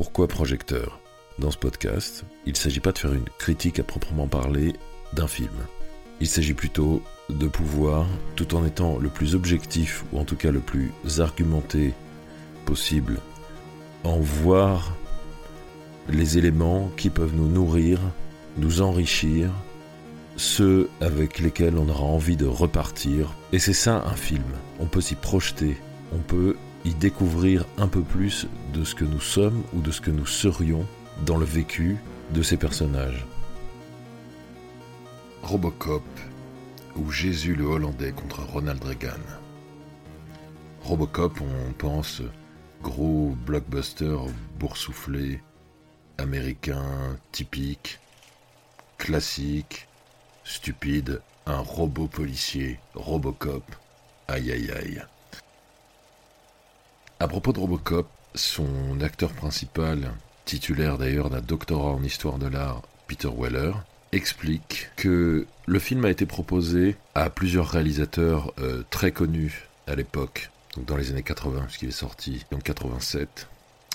Pourquoi projecteur? Dans ce podcast, il ne s'agit pas de faire une critique à proprement parler d'un film. Il s'agit plutôt de pouvoir, tout en étant le plus objectif, ou en tout cas le plus argumenté possible, en voir les éléments qui peuvent nous nourrir, nous enrichir, ceux avec lesquels on aura envie de repartir. Et c'est ça un film. On peut s'y projeter, on peut y découvrir un peu plus de ce que nous sommes ou de ce que nous serions dans le vécu de ces personnages. Robocop ou Jésus le Hollandais contre Ronald Reagan. Robocop, on pense gros blockbuster boursouflé, américain, typique, classique, stupide, un robot policier, Robocop, aïe aïe aïe. À propos de Robocop, son acteur principal, titulaire d'ailleurs d'un doctorat en histoire de l'art, Peter Weller, explique que le film a été proposé à plusieurs réalisateurs euh, très connus à l'époque, donc dans les années 80, puisqu'il est sorti en 87,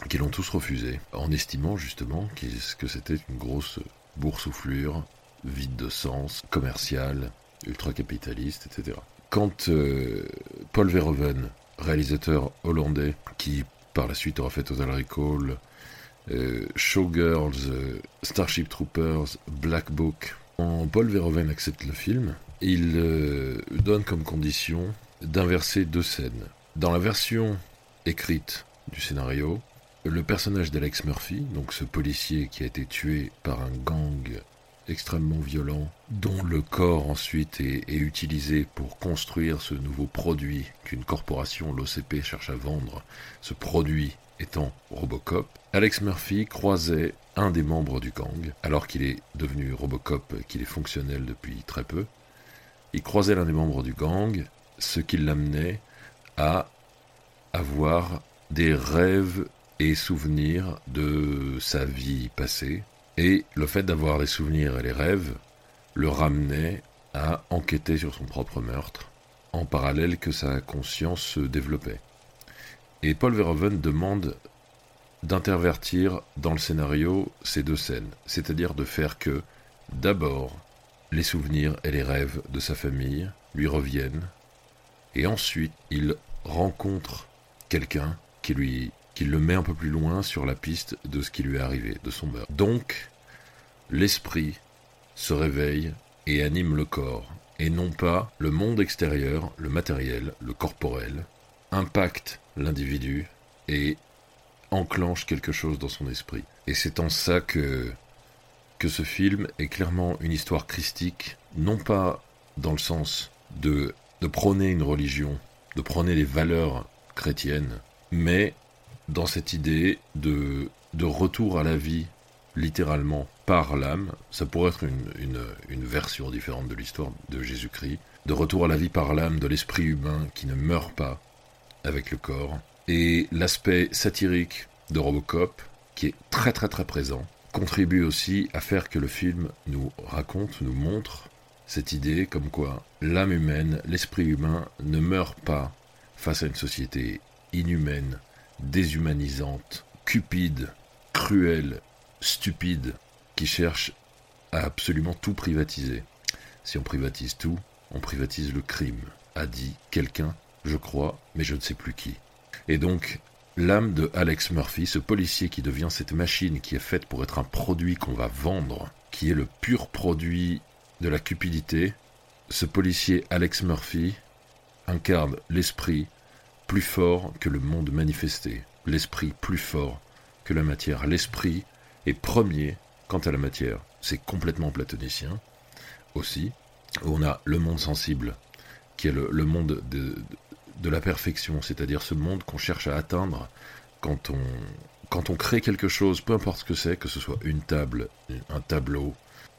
qui l'ont tous refusé, en estimant justement que c'était une grosse boursouflure, vide de sens, commercial, ultra-capitaliste, etc. Quand euh, Paul Verhoeven, réalisateur hollandais, qui par la suite aura fait Total Recall, euh, Showgirls, euh, Starship Troopers, Black Book. Quand Paul Verhoeven accepte le film, il euh, donne comme condition d'inverser deux scènes. Dans la version écrite du scénario, le personnage d'Alex Murphy, donc ce policier qui a été tué par un gang extrêmement violent, dont le corps ensuite est, utilisé pour construire ce nouveau produit qu'une corporation, l'OCP, cherche à vendre, ce produit étant Robocop, Alex Murphy croisait un des membres du gang, alors qu'il est devenu Robocop, qu'il est fonctionnel depuis très peu. Il croisait l'un des membres du gang, ce qui l'amenait à avoir des rêves et souvenirs de sa vie passée. Et le fait d'avoir des souvenirs et les rêves le ramenait à enquêter sur son propre meurtre, en parallèle que sa conscience se développait. Et Paul Verhoeven demande d'intervertir dans le scénario ces deux scènes, c'est-à-dire de faire que, d'abord, les souvenirs et les rêves de sa famille lui reviennent, et ensuite il rencontre quelqu'un qui lui qui le met un peu plus loin sur la piste de ce qui lui est arrivé, de son meurtre. Donc, l'esprit se réveille et anime le corps, et non pas le monde extérieur, le matériel, le corporel, impacte l'individu et enclenche quelque chose dans son esprit. Et c'est en ça que, que ce film est clairement une histoire christique, non pas dans le sens de, de prôner une religion, de prôner les valeurs chrétiennes, mais dans cette idée de, de retour à la vie, littéralement, par l'âme, ça pourrait être une, une, une version différente de l'histoire de Jésus-Christ, de retour à la vie par l'âme de l'esprit humain qui ne meurt pas, avec le corps, et l'aspect satirique de Robocop, qui est très très très présent, contribue aussi à faire que le film nous raconte, nous montre cette idée comme quoi l'âme humaine, l'esprit humain ne meurt pas face à une société inhumaine, déshumanisante, cupide, cruelle, stupide, qui cherche à absolument tout privatiser. Si on privatise tout, on privatise le crime, a dit quelqu'un je crois, mais je ne sais plus qui. Et donc, l'âme de Alex Murphy, ce policier qui devient cette machine qui est faite pour être un produit qu'on va vendre, qui est le pur produit de la cupidité, ce policier Alex Murphy incarne l'esprit plus fort que le monde manifesté, l'esprit plus fort que la matière. L'esprit est premier quant à la matière. C'est complètement platonicien aussi. On a le monde sensible, qui est le, monde de, de la perfection, c'est-à-dire ce monde qu'on cherche à atteindre quand on, quand on crée quelque chose, peu importe ce que c'est, que ce soit une table, un tableau,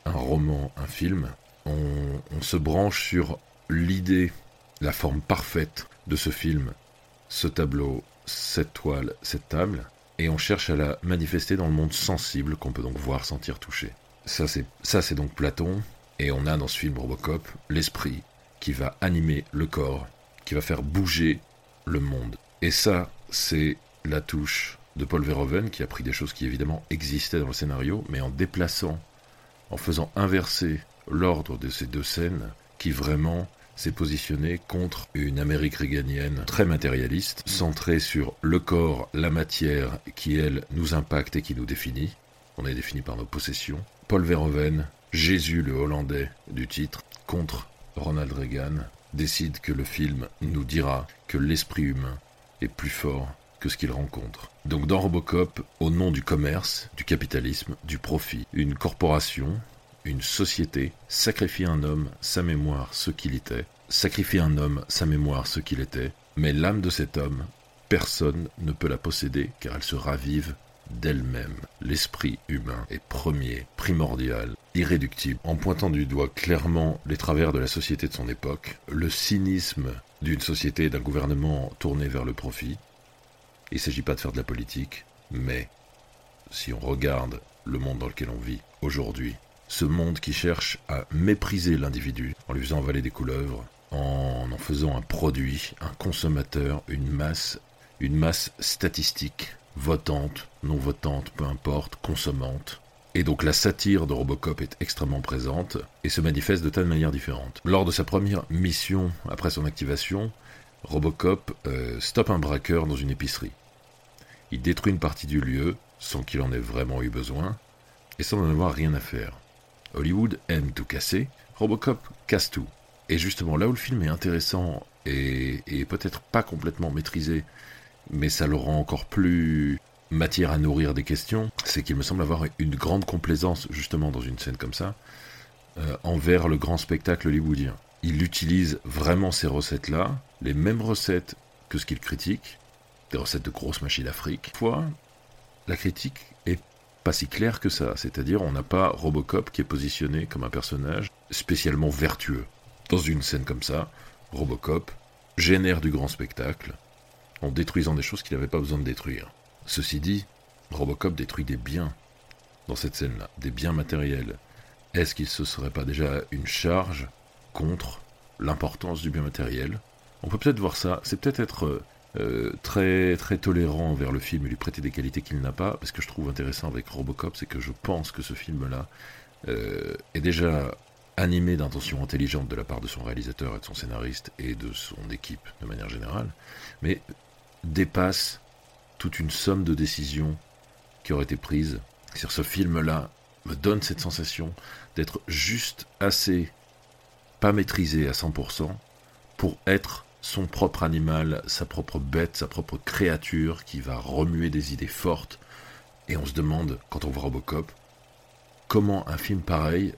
un roman, un film, on, on se branche sur l'idée, la forme parfaite de ce film, ce tableau, cette toile, cette table, et on cherche à la manifester dans le monde sensible qu'on peut donc voir, sentir, toucher. Ça c'est, donc Platon, et on a dans ce film Robocop l'esprit qui va animer le corps qui va faire bouger le monde. Et ça, c'est la touche de Paul Verhoeven, qui a pris des choses qui évidemment existaient dans le scénario, mais en déplaçant, en faisant inverser l'ordre de ces deux scènes, qui vraiment s'est positionné contre une Amérique réganienne très matérialiste, centrée sur le corps, la matière, qui elle nous impacte et qui nous définit. On est défini par nos possessions. Paul Verhoeven, Jésus le Hollandais du titre, contre Ronald Reagan, décide que le film nous dira que l'esprit humain est plus fort que ce qu'il rencontre. Donc dans Robocop, au nom du commerce, du capitalisme, du profit, une corporation, une société sacrifie un homme, sa mémoire, ce qu'il était, sacrifie un homme, sa mémoire, ce qu'il était, mais l'âme de cet homme, personne ne peut la posséder car elle se ravive d'elle-même. L'esprit humain est premier, primordial, irréductible, en pointant du doigt clairement les travers de la société de son époque, le cynisme d'une société et d'un gouvernement tourné vers le profit. Il ne s'agit pas de faire de la politique, mais si on regarde le monde dans lequel on vit aujourd'hui, ce monde qui cherche à mépriser l'individu en lui faisant avaler des couleuvres, en en faisant un produit, un consommateur, une masse, une masse statistique, votante, non votante, peu importe, consommante. Et donc la satire de Robocop est extrêmement présente et se manifeste de tas de manières différentes. Lors de sa première mission après son activation, Robocop euh, stoppe un braqueur dans une épicerie. Il détruit une partie du lieu sans qu'il en ait vraiment eu besoin et sans en avoir rien à faire. Hollywood aime tout casser, Robocop casse tout. Et justement, là où le film est intéressant et, peut-être pas complètement maîtrisé, mais ça le rend encore plus matière à nourrir des questions, c'est qu'il me semble avoir une grande complaisance justement dans une scène comme ça euh, envers le grand spectacle hollywoodien. Il utilise vraiment ces recettes-là, les mêmes recettes que ce qu'il critique, des recettes de grosses machines d'Afrique. Fois, la critique est pas si claire que ça, c'est-à-dire on n'a pas Robocop qui est positionné comme un personnage spécialement vertueux. Dans une scène comme ça, Robocop génère du grand spectacle en détruisant des choses qu'il n'avait pas besoin de détruire. Ceci dit, Robocop détruit des biens dans cette scène-là, des biens matériels. Est-ce qu'il se serait pas déjà une charge contre l'importance du bien matériel? On peut peut-être voir ça, c'est peut-être être, euh, très très tolérant envers le film et lui prêter des qualités qu'il n'a pas. Parce que je trouve intéressant avec Robocop, c'est que je pense que ce film-là euh, est déjà animé d'intentions intelligentes de la part de son réalisateur et de son scénariste et de son équipe de manière générale, mais dépasse toute une somme de décisions qui auraient été prises. Sur ce film-là me donne cette sensation d'être juste assez pas maîtrisé à 100% pour être son propre animal, sa propre bête, sa propre créature qui va remuer des idées fortes. Et on se demande, quand on voit Robocop, comment un film pareil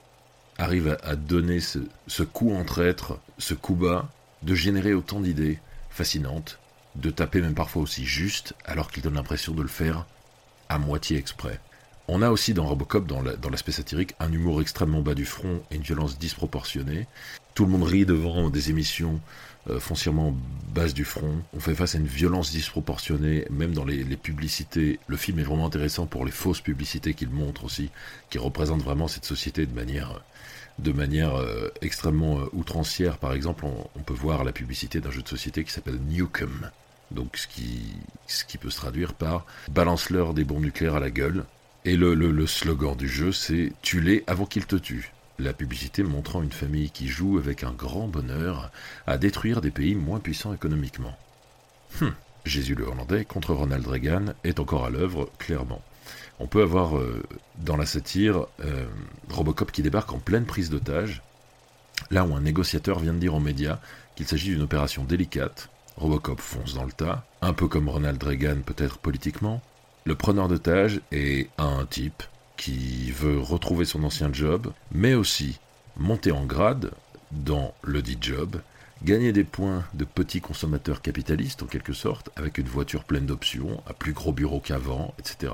arrive à, donner ce, coup entre êtres, ce coup bas, de générer autant d'idées fascinantes, de taper même parfois aussi juste, alors qu'il donne l'impression de le faire à moitié exprès. On a aussi dans Robocop, dans l'aspect satirique, un humour extrêmement bas du front et une violence disproportionnée. Tout le monde rit devant des émissions euh, foncièrement basses du front. On fait face à une violence disproportionnée, même dans les, publicités. Le film est vraiment intéressant pour les fausses publicités qu'il montre aussi, qui représentent vraiment cette société de manière, euh, extrêmement euh, outrancière. Par exemple, on, peut voir la publicité d'un jeu de société qui s'appelle Newcomb. Donc ce qui, ce qui peut se traduire par balance-leur des bombes nucléaires à la gueule. Et le, slogan du jeu, c'est Tue-les avant qu'ils te tuent. La publicité montrant une famille qui joue avec un grand bonheur à détruire des pays moins puissants économiquement. Hum, Jésus le Hollandais contre Ronald Reagan est encore à l'œuvre, clairement. On peut avoir euh, dans la satire euh, Robocop qui débarque en pleine prise d'otage, là où un négociateur vient de dire aux médias qu'il s'agit d'une opération délicate. Robocop fonce dans le tas, un peu comme Ronald Reagan peut-être politiquement, le preneur d'otage est un type qui veut retrouver son ancien job, mais aussi monter en grade dans le dit job, gagner des points de petit consommateur capitaliste en quelque sorte, avec une voiture pleine d'options, un plus gros bureau qu'avant, etc.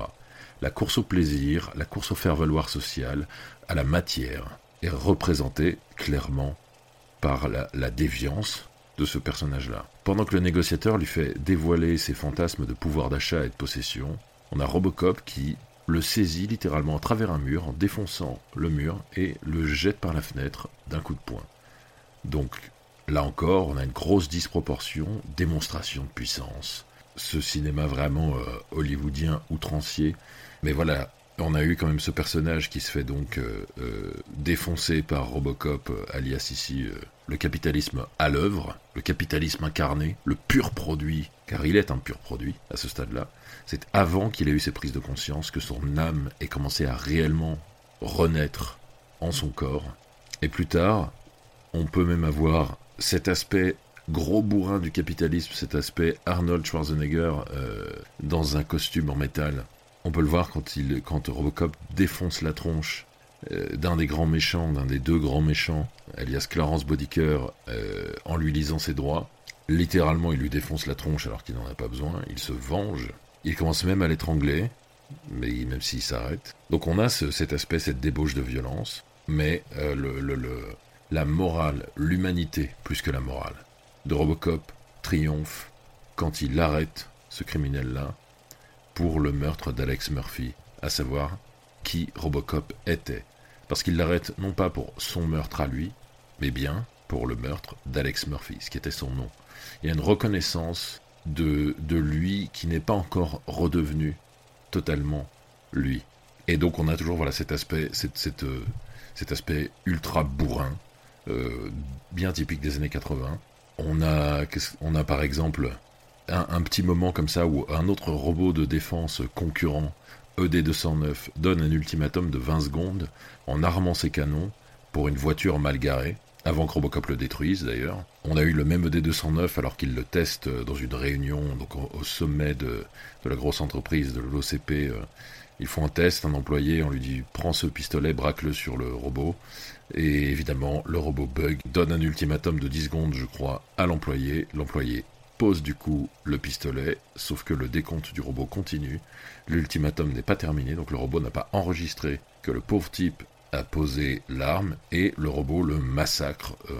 La course au plaisir, la course au faire-valoir social, à la matière, est représentée clairement par la, la déviance de ce personnage-là. Pendant que le négociateur lui fait dévoiler ses fantasmes de pouvoir d'achat et de possession, on a Robocop qui le saisit littéralement à travers un mur en défonçant le mur et le jette par la fenêtre d'un coup de poing. Donc là encore, on a une grosse disproportion, démonstration de puissance, ce cinéma vraiment euh, hollywoodien outrancier. Mais voilà, on a eu quand même ce personnage qui se fait donc euh, euh, défoncer par Robocop, alias ici le capitalisme à l'œuvre, le capitalisme incarné, le pur produit, car il est un pur produit à ce stade-là. C'est avant qu'il ait eu ses prises de conscience que son âme ait commencé à réellement renaître en son corps. Et plus tard, on peut même avoir cet aspect gros bourrin du capitalisme, cet aspect Arnold Schwarzenegger euh, dans un costume en métal. On peut le voir quand, il, quand Robocop défonce la tronche euh, d'un des grands méchants, d'un des deux grands méchants, alias Clarence Bodicker, euh, en lui lisant ses droits. Littéralement, il lui défonce la tronche alors qu'il n'en a pas besoin. Il se venge. Il commence même à l'étrangler, mais même s'il s'arrête. Donc on a cet aspect, cette débauche de violence, mais le, la morale, l'humanité plus que la morale de Robocop triomphe quand il arrête ce criminel-là pour le meurtre d'Alex Murphy, à savoir qui Robocop était. Parce qu'il l'arrête non pas pour son meurtre à lui, mais bien pour le meurtre d'Alex Murphy, ce qui était son nom. Il y a une reconnaissance de, lui qui n'est pas encore redevenu totalement lui. Et donc on a toujours voilà, cet aspect, cette, euh, cet aspect ultra bourrin, euh, bien typique des années 80, on a, on a par exemple un, petit moment comme ça où un autre robot de défense concurrent, ED209, donne un ultimatum de 20 secondes en armant ses canons pour une voiture mal garée, avant que Robocop le détruise d'ailleurs. On a eu le même ED209 alors qu'il le teste dans une réunion donc au, sommet de, la grosse entreprise de l'OCP. Euh, ils font un test, un employé, on lui dit prends ce pistolet, braque-le sur le robot. Et évidemment, le robot bug donne un ultimatum de 10 secondes, je crois, à l'employé. L'employé pose du coup le pistolet, sauf que le décompte du robot continue. L'ultimatum n'est pas terminé, donc le robot n'a pas enregistré que le pauvre type posé l'arme et le robot le massacre euh,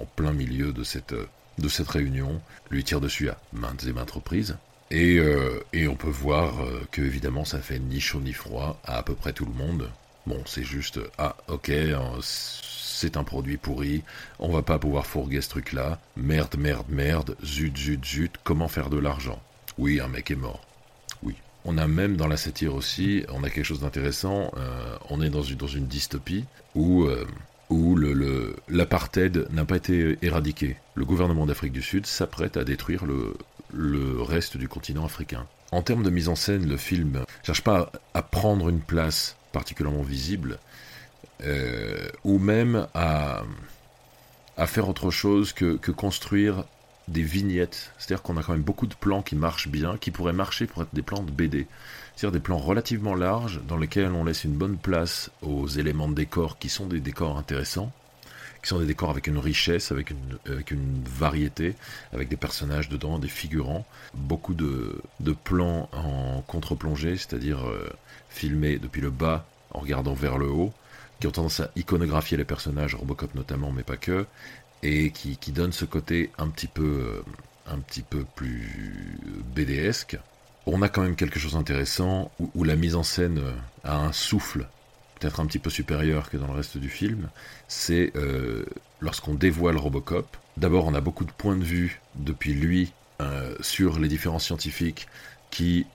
en plein milieu de cette, de cette réunion, lui tire dessus à maintes et maintes reprises. Et, euh, et on peut voir euh, que évidemment ça fait ni chaud ni froid à à peu près tout le monde. Bon, c'est juste, ah, ok, c'est un produit pourri, on va pas pouvoir fourguer ce truc-là, merde, merde, merde, zut, zut, zut, comment faire de l'argent? Oui, un mec est mort. On a même dans la satire aussi, on a quelque chose d'intéressant, euh, on est dans une, dans une dystopie où, euh, l'apartheid n'a pas été éradiqué. Le gouvernement d'Afrique du Sud s'apprête à détruire le, le reste du continent africain. En termes de mise en scène, le film cherche pas à prendre une place particulièrement visible, euh, ou même à, faire autre chose que construire des vignettes. C'est-à-dire qu'on a quand même beaucoup de plans qui marchent bien, qui pourraient marcher pour être des plans de BD. C'est-à-dire des plans relativement larges dans lesquels on laisse une bonne place aux éléments de décor qui sont des décors intéressants, qui sont des décors avec une richesse, avec une, avec une variété, avec des personnages dedans, des figurants, beaucoup de, de plans en contre-plongée, c'est-à-dire euh, filmés depuis le bas en regardant vers le haut, qui ont tendance à iconographier les personnages, Robocop notamment, mais pas que, et qui, qui donnent ce côté un petit peu, euh, un petit peu plus BDesque. On a quand même quelque chose d'intéressant où, la mise en scène a un souffle peut-être un petit peu supérieur que dans le reste du film, c'est euh, lorsqu'on dévoile Robocop. D'abord, on a beaucoup de points de vue depuis lui euh, sur les différents scientifiques qui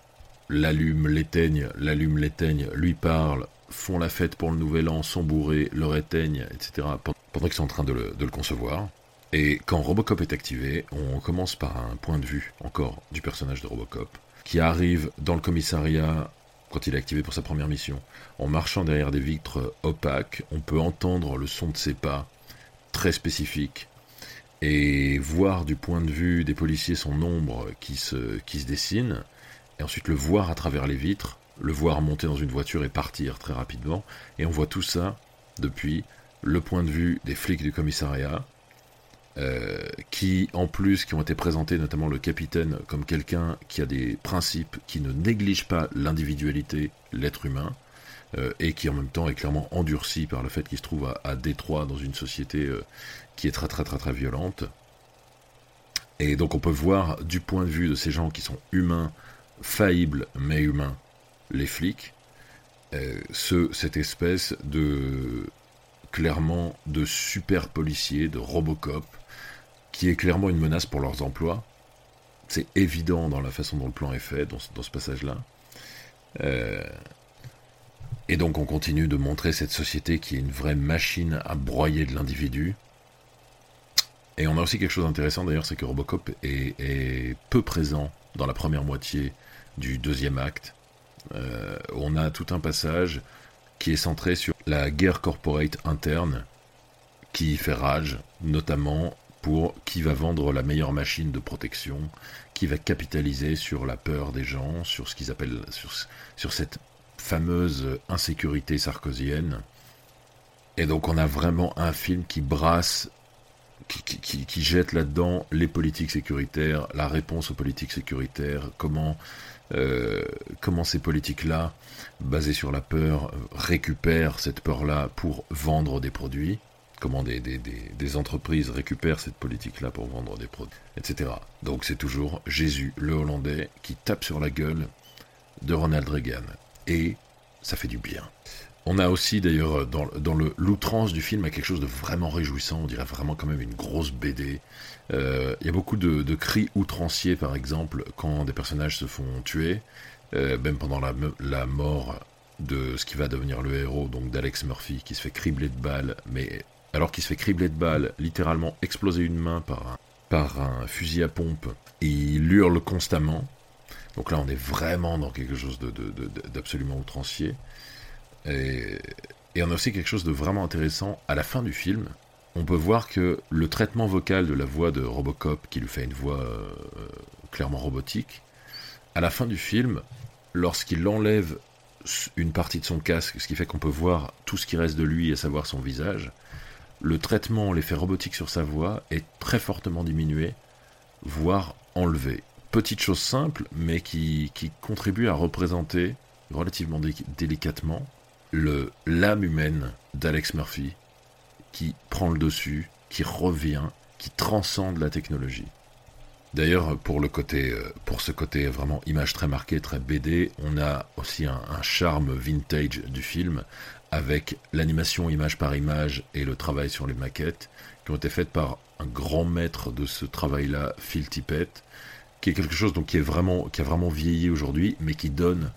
l'allument, l'éteignent, l'allument, l'éteignent, lui parlent, font la fête pour le nouvel an, sont bourrés, leur éteignent, etc. pendant qu'ils sont en train de le, concevoir. Et quand Robocop est activé, on commence par un point de vue encore du personnage de Robocop, qui arrive dans le commissariat quand il est activé pour sa première mission. En marchant derrière des vitres opaques, on peut entendre le son de ses pas, très spécifique, et voir du point de vue des policiers son ombre qui se dessine, et ensuite le voir à travers les vitres, le voir monter dans une voiture et partir très rapidement, et on voit tout ça depuis le point de vue des flics du commissariat, euh, qui en plus qui ont été présentés, notamment le capitaine, comme quelqu'un qui a des principes, qui ne néglige pas l'individualité, l'être humain, euh, et qui en même temps est clairement endurci par le fait qu'il se trouve à, Détroit dans une société euh, qui est très très très très violente. Et donc on peut voir du point de vue de ces gens qui sont humains, faillibles mais humains, les flics, ce, cette espèce de clairement de super policiers, de Robocop, qui est clairement une menace pour leurs emplois. C'est évident dans la façon dont le plan est fait, dans, ce passage-là. Euh, et donc on continue de montrer cette société qui est une vraie machine à broyer de l'individu. Et on a aussi quelque chose d'intéressant d'ailleurs, c'est que Robocop est, peu présent dans la première moitié du deuxième acte. Euh, on a tout un passage qui est centré sur la guerre corporate interne qui fait rage, notamment pour qui va vendre la meilleure machine de protection, qui va capitaliser sur la peur des gens, sur ce qu'ils appellent sur, sur cette fameuse insécurité sarkozienne. Et donc on a vraiment un film qui brasse, qui, qui jette là-dedans les politiques sécuritaires, la réponse aux politiques sécuritaires, comment euh, comment ces politiques-là, basées sur la peur, récupèrent cette peur-là pour vendre des produits, comment des, entreprises récupèrent cette politique-là pour vendre des produits, etc. Donc c'est toujours Jésus, le Hollandais, qui tape sur la gueule de Ronald Reagan. Et ça fait du bien. On a aussi d'ailleurs dans, dans l'outrance du film quelque chose de vraiment réjouissant, on dirait vraiment quand même une grosse BD. Euh, il y a beaucoup de, cris outranciers par exemple quand des personnages se font tuer, euh, même pendant la, mort de ce qui va devenir le héros, donc d'Alex Murphy, qui se fait cribler de balles, mais alors qu'il se fait cribler de balles, littéralement exploser une main par un, par un fusil à pompe, il hurle constamment. Donc là on est vraiment dans quelque chose d'absolument outrancier. Et, on a aussi quelque chose de vraiment intéressant à la fin du film. On peut voir que le traitement vocal de la voix de Robocop, qui lui fait une voix euh, clairement robotique, à la fin du film, lorsqu'il enlève une partie de son casque, ce qui fait qu'on peut voir tout ce qui reste de lui, à savoir son visage, le traitement, l'effet robotique sur sa voix est très fortement diminué, voire enlevé. Petite chose simple, mais qui, contribue à représenter relativement délicatement l'âme humaine d'Alex Murphy qui prend le dessus, qui revient, qui transcende la technologie. D'ailleurs, pour euh, ce côté vraiment image très marquée, très BD, on a aussi un, charme vintage du film avec l'animation image par image et le travail sur les maquettes qui ont été faites par un grand maître de ce travail-là, Phil Tippett, qui est quelque chose donc qui est vraiment, qui a vraiment vieilli aujourd'hui, mais qui donne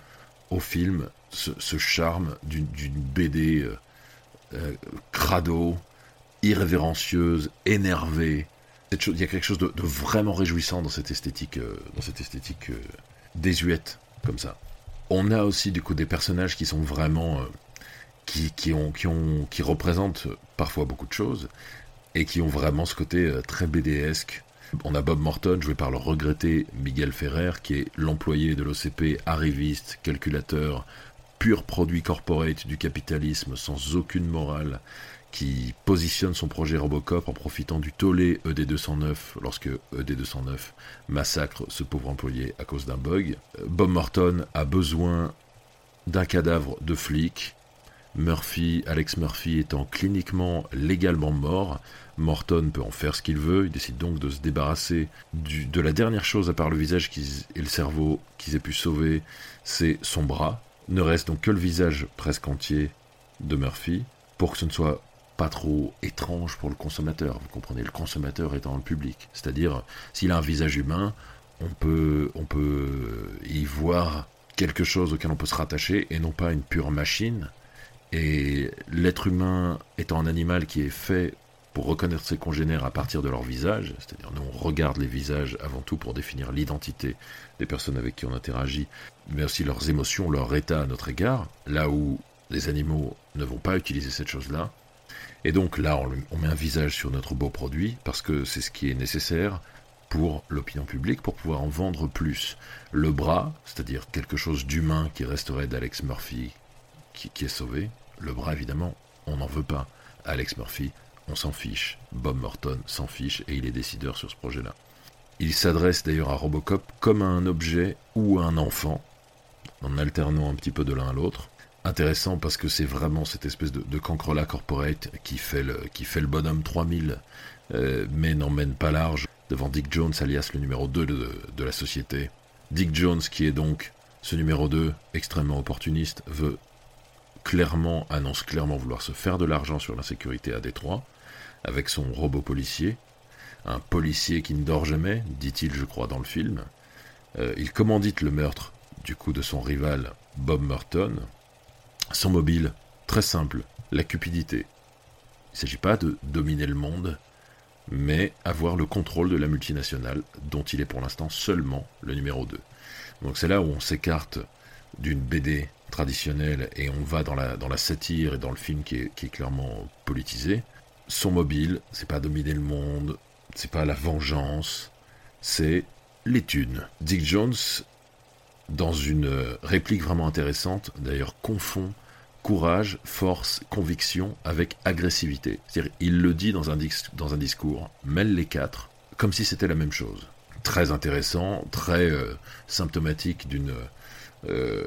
au film ce, charme d'une BD euh, euh, crado, irrévérencieuse, énervée. Il y a quelque chose de, vraiment réjouissant dans cette esthétique, euh, dans cette esthétique désuète comme ça. On a aussi du coup des personnages qui sont vraiment qui, qui, ont, qui, ont, qui représentent parfois beaucoup de choses et qui ont vraiment ce côté très BDesque. On a Bob Morton, joué par le regretté Miguel Ferrer, qui est l'employé de l'OCP, arriviste, calculateur, pur produit corporate du capitalisme sans aucune morale, qui positionne son projet Robocop en profitant du tollé ED209 lorsque ED209 massacre ce pauvre employé à cause d'un bug. Bob Morton a besoin d'un cadavre de flic. Murphy, Alex Murphy étant cliniquement légalement mort, Morton peut en faire ce qu'il veut, il décide donc de se débarrasser de la dernière chose à part le visage et le cerveau qu'ils aient pu sauver, c'est son bras, ne reste donc que le visage presque entier de Murphy pour que ce ne soit pas trop étrange pour le consommateur. Vous comprenez, le consommateur étant le public. C'est-à-dire, s'il a un visage humain, on peut, on peut y voir quelque chose auquel on peut se rattacher et non pas une pure machine. Et l'être humain étant un animal qui est fait pour reconnaître ses congénères à partir de leur visage, c'est-à-dire nous on regarde les visages avant tout pour définir l'identité des personnes avec qui on interagit, mais aussi leurs émotions, leur état à notre égard, là où les animaux ne vont pas utiliser cette chose-là. Et donc là, on, met un visage sur notre beau produit, parce que c'est ce qui est nécessaire pour l'opinion publique, pour pouvoir en vendre plus. Le bras, c'est-à-dire quelque chose d'humain qui resterait d'Alex Murphy, qui, est sauvé, le bras évidemment, on n'en veut pas. Alex Murphy, on s'en fiche. Bob Morton s'en fiche et il est décideur sur ce projet-là. Il s'adresse d'ailleurs à Robocop comme à un objet ou à un enfant, en alternant un petit peu de l'un à l'autre. Intéressant parce que c'est vraiment cette espèce de, de cancrelat corporate qui fait le, qui fait le bonhomme 3000, euh, mais n'emmène pas large devant Dick Jones, alias le numéro 2 de, de la société. Dick Jones, qui est donc ce numéro 2, extrêmement opportuniste, veut clairement, annonce clairement vouloir se faire de l'argent sur l'insécurité à Détroit avec son robot policier, un policier qui ne dort jamais, dit-il je crois dans le film. Euh, il commandite le meurtre du coup de son rival Bob Merton. Son mobile, très simple, la cupidité. Il ne s'agit pas de dominer le monde, mais avoir le contrôle de la multinationale dont il est pour l'instant seulement le numéro 2. Donc c'est là où on s'écarte d'une BD traditionnelle et on va dans la, dans la satire et dans le film qui est, qui est clairement politisé. Son mobile, c'est pas dominer le monde, c'est pas la vengeance, c'est thunes. Dick Jones, dans une réplique vraiment intéressante, d'ailleurs confond courage, force, conviction avec agressivité. C'est-à-dire, il le dit dans un, discours, mêle les quatre, comme si c'était la même chose. Très intéressant, très euh, symptomatique d'une euh,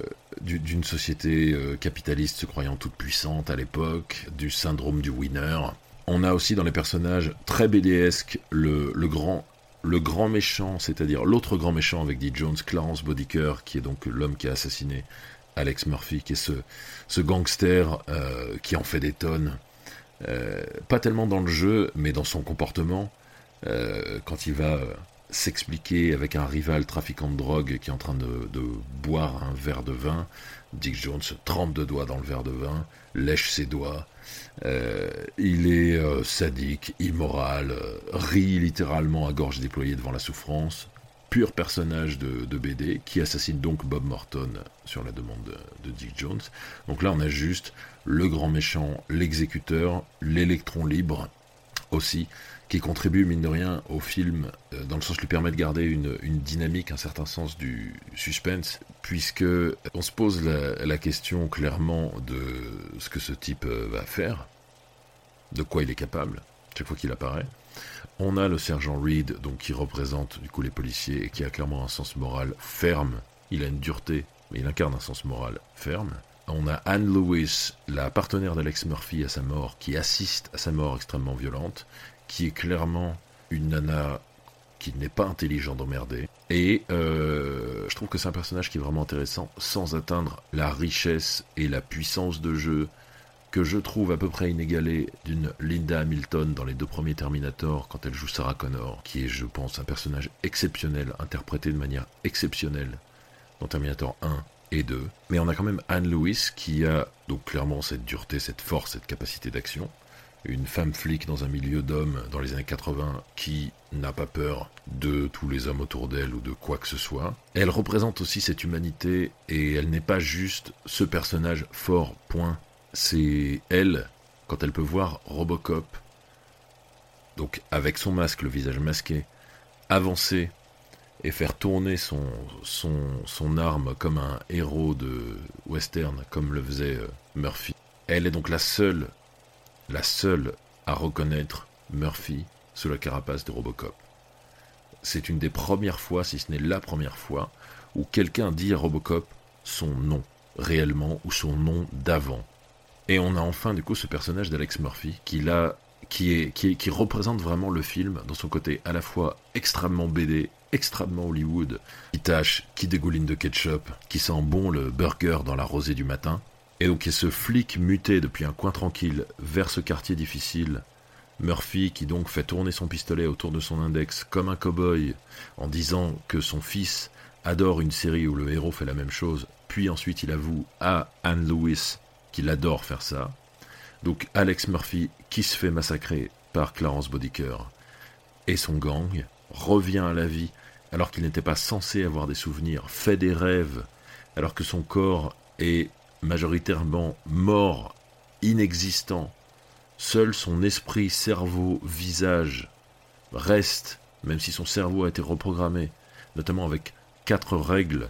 société euh, capitaliste se croyant toute puissante à l'époque, du syndrome du winner. On a aussi dans les personnages très BDesques le, le grand le grand méchant, c'est-à-dire l'autre grand méchant avec Dick Jones, Clarence Bodicker, qui est donc l'homme qui a assassiné Alex Murphy, qui est ce, ce gangster euh, qui en fait des tonnes. pas tellement dans le jeu, mais dans son comportement, quand il va s'expliquer avec un rival trafiquant de drogue qui est en train de, boire un verre de vin. Dick Jones trempe de doigts dans le verre de vin, lèche ses doigts. Euh, il est euh, sadique, immoral, euh, rit littéralement à gorge déployée devant la souffrance. Pur personnage de, BD qui assassine donc Bob Morton sur la demande de, de Dick Jones. Donc là, on a juste le grand méchant, l'exécuteur, l'électron libre aussi, qui contribue, mine de rien, au film, euh, dans le sens lui permet de garder une, dynamique, un certain sens du suspense, puisque on se pose la, question clairement de ce que ce type euh, va faire, de quoi il est capable, chaque fois qu'il apparaît. On a le sergent Reed, donc qui représente du coup les policiers et qui a clairement un sens moral ferme. Il a une dureté, mais il incarne un sens moral ferme. On a Anne Lewis, la partenaire d'Alex Murphy à sa mort, qui assiste à sa mort extrêmement violente qui est clairement une nana qui n'est pas intelligente d'emmerder. Et euh, je trouve que c'est un personnage qui est vraiment intéressant, sans atteindre la richesse et la puissance de jeu que je trouve à peu près inégalée d'une Linda Hamilton dans les deux premiers Terminator quand elle joue Sarah Connor, qui est, je pense, un personnage exceptionnel, interprété de manière exceptionnelle dans Terminator 1 et 2. Mais on a quand même Anne Lewis qui a donc clairement cette dureté, cette force, cette capacité d'action une femme flic dans un milieu d'hommes dans les années 80 qui n'a pas peur de tous les hommes autour d'elle ou de quoi que ce soit. Elle représente aussi cette humanité et elle n'est pas juste ce personnage fort, point. C'est elle, quand elle peut voir Robocop, donc avec son masque, le visage masqué, avancer et faire tourner son, son, son arme comme un héros de western, comme le faisait euh, Murphy. Elle est donc la seule la seule à reconnaître Murphy sous la carapace de Robocop. C'est une des premières fois, si ce n'est la première fois, où quelqu'un dit à Robocop son nom réellement ou son nom d'avant. Et on a enfin du coup ce personnage d'Alex Murphy qui, qui, est, qui, qui représente vraiment le film dans son côté à la fois extrêmement BD, extrêmement Hollywood, qui tâche, qui dégouline de ketchup, qui sent bon le burger dans la rosée du matin, et donc ce flic muté depuis un coin tranquille vers ce quartier difficile, Murphy qui donc fait tourner son pistolet autour de son index comme un cow-boy en disant que son fils adore une série où le héros fait la même chose, puis ensuite il avoue à Anne Lewis qu'il adore faire ça. Donc Alex Murphy qui se fait massacrer par Clarence Bodicker et son gang revient à la vie alors qu'il n'était pas censé avoir des souvenirs, fait des rêves alors que son corps est majoritairement mort, inexistant. Seul son esprit, cerveau, visage reste, même si son cerveau a été reprogrammé, notamment avec quatre règles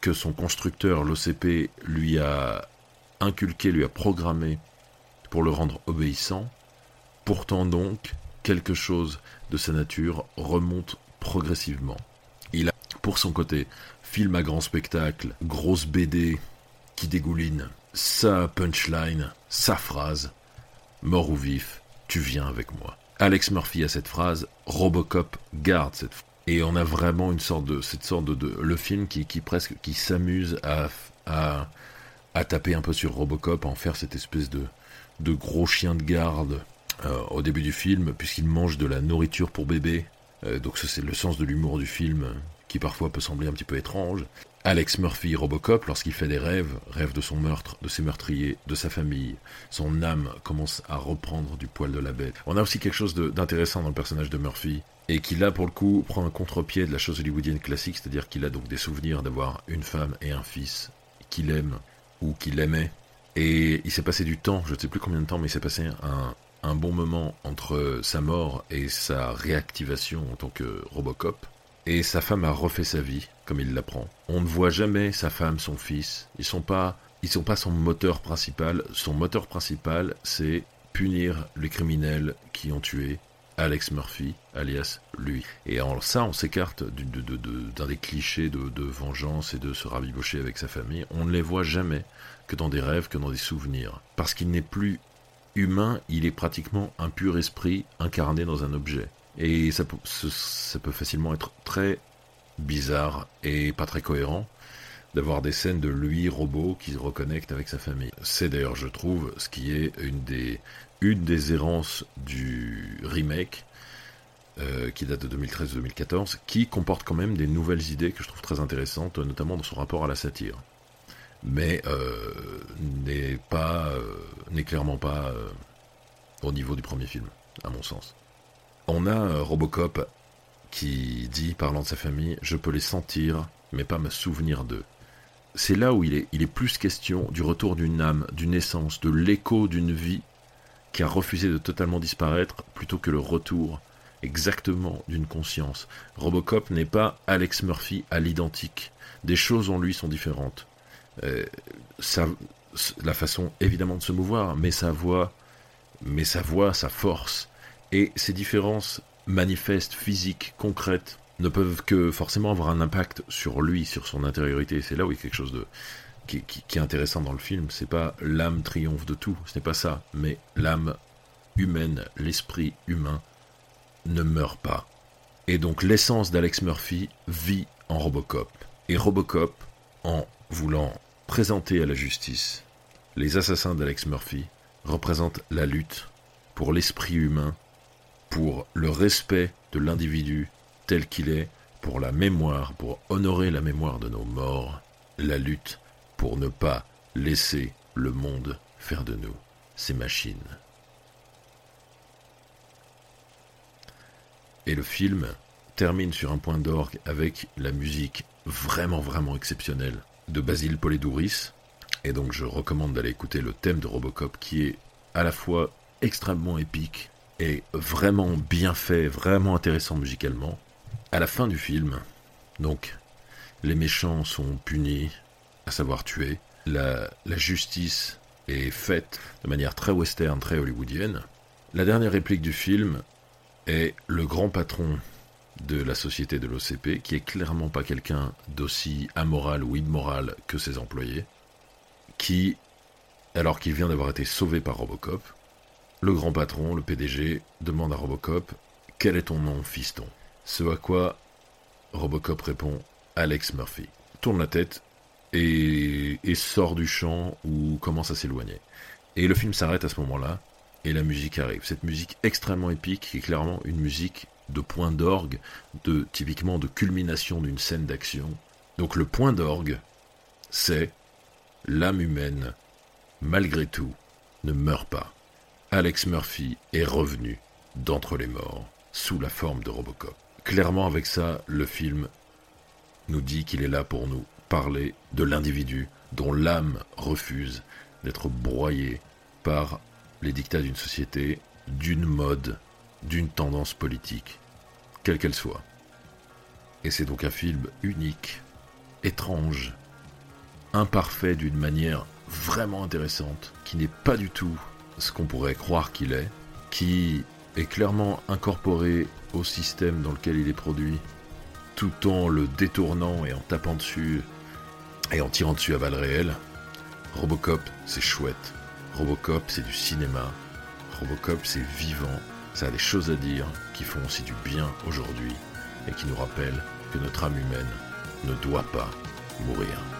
que son constructeur, l'OCP, lui a inculqué, lui a programmé pour le rendre obéissant. Pourtant donc, quelque chose de sa nature remonte progressivement. Il a, pour son côté, film à grand spectacle, grosse BD, qui dégouline, sa punchline, sa phrase, mort ou vif, tu viens avec moi. Alex Murphy a cette phrase, Robocop garde cette phrase. Et on a vraiment une sorte de, cette sorte de, le film qui, qui presque, qui s'amuse à, à, à taper un peu sur Robocop, à en faire cette espèce de, de gros chien de garde euh, au début du film, puisqu'il mange de la nourriture pour bébé. Euh, donc c'est le sens de l'humour du film, qui parfois peut sembler un petit peu étrange. Alex Murphy, Robocop, lorsqu'il fait des rêves, rêve de son meurtre, de ses meurtriers, de sa famille, son âme commence à reprendre du poil de la bête. On a aussi quelque chose d'intéressant dans le personnage de Murphy, et qui là pour le coup prend un contre-pied de la chose hollywoodienne classique, c'est-à-dire qu'il a donc des souvenirs d'avoir une femme et un fils qu'il aime ou qu'il aimait, et il s'est passé du temps, je ne sais plus combien de temps, mais il s'est passé un, un bon moment entre sa mort et sa réactivation en tant que Robocop, et sa femme a refait sa vie, comme il l'apprend. On ne voit jamais sa femme, son fils. Ils sont pas, ils sont pas son moteur principal. Son moteur principal, c'est punir les criminels qui ont tué Alex Murphy, alias lui. Et en ça, on s'écarte d'un des clichés de, de, vengeance et de se rabibocher avec sa famille. On ne les voit jamais que dans des rêves, que dans des souvenirs. Parce qu'il n'est plus humain, il est pratiquement un pur esprit incarné dans un objet. Et ça, ça peut facilement être très bizarre et pas très cohérent d'avoir des scènes de lui, robot, qui se reconnecte avec sa famille. C'est d'ailleurs, je trouve, ce qui est une des, une des errances du remake, euh, qui date de 2013-2014, qui comporte quand même des nouvelles idées que je trouve très intéressantes, notamment dans son rapport à la satire. Mais euh, n'est pas, euh, n'est clairement pas au niveau du premier film, à mon sens. On a Robocop qui dit, parlant de sa famille, je peux les sentir, mais pas me souvenir d'eux. C'est là où il est, plus question du retour d'une âme, d'une essence, de l'écho d'une vie qui a refusé de totalement disparaître plutôt que le retour exactement d'une conscience. Robocop n'est pas Alex Murphy à l'identique. Des choses en lui sont différentes. Euh, la façon évidemment de se mouvoir, mais sa voix, mais sa voix, sa force, et ces différences manifestes, physiques, concrètes, ne peuvent que forcément avoir un impact sur lui, sur son intériorité. C'est là où il y a quelque chose de, qui, est intéressant dans le film, c'est pas l'âme triomphe de tout, ce n'est pas ça, mais l'âme humaine, l'esprit humain ne meurt pas. Et donc l'essence d'Alex Murphy vit en Robocop. Et Robocop, en voulant présenter à la justice les assassins d'Alex Murphy, représente la lutte pour l'esprit humain, pour le respect de l'individu tel qu'il est, pour la mémoire, pour honorer la mémoire de nos morts, la lutte pour ne pas laisser le monde faire de nous ses machines. Et le film termine sur un point d'orgue avec la musique vraiment vraiment exceptionnelle de Basile Poledouris. Et donc je recommande d'aller écouter le thème de Robocop qui est à la fois extrêmement épique et vraiment bien fait, vraiment intéressant musicalement. À la fin du film, donc les méchants sont punis, à savoir tuer. La, justice est faite de manière très western, très hollywoodienne. La dernière réplique du film est le grand patron de la société de l'OCP, qui est clairement pas quelqu'un d'aussi amoral ou immoral que ses employés, qui, alors qu'il vient d'avoir été sauvé par Robocop, le grand patron, le PDG, demande à Robocop Quel est ton nom, fiston? Ce à quoi Robocop répond Alex Murphy. Tourne la tête et, sort du champ ou commence à s'éloigner. Et le film s'arrête à ce moment-là, et la musique arrive. Cette musique extrêmement épique, qui est clairement une musique de point d'orgue, de typiquement de culmination d'une scène d'action. Donc le point d'orgue, c'est l'âme humaine, malgré tout, ne meurt pas. Alex Murphy est revenu d'entre les morts, sous la forme de Robocop. Clairement avec ça, le film nous dit qu'il est là pour nous, parler de l'individu dont l'âme refuse d'être broyée par les dictats d'une société, d'une mode, d'une tendance politique, quelle qu'elle soit. Et c'est donc un film unique, étrange, imparfait d'une manière vraiment intéressante, qui n'est pas du tout ce qu'on pourrait croire qu'il est, qui est clairement incorporé au système dans lequel il est produit, tout en le détournant et en tapant dessus et en tirant dessus à balles réelles, Robocop, c'est chouette. Robocop, c'est du cinéma. Robocop, c'est vivant. Ça a des choses à dire qui font aussi du bien aujourd'hui et qui nous rappellent que notre âme humaine ne doit pas mourir.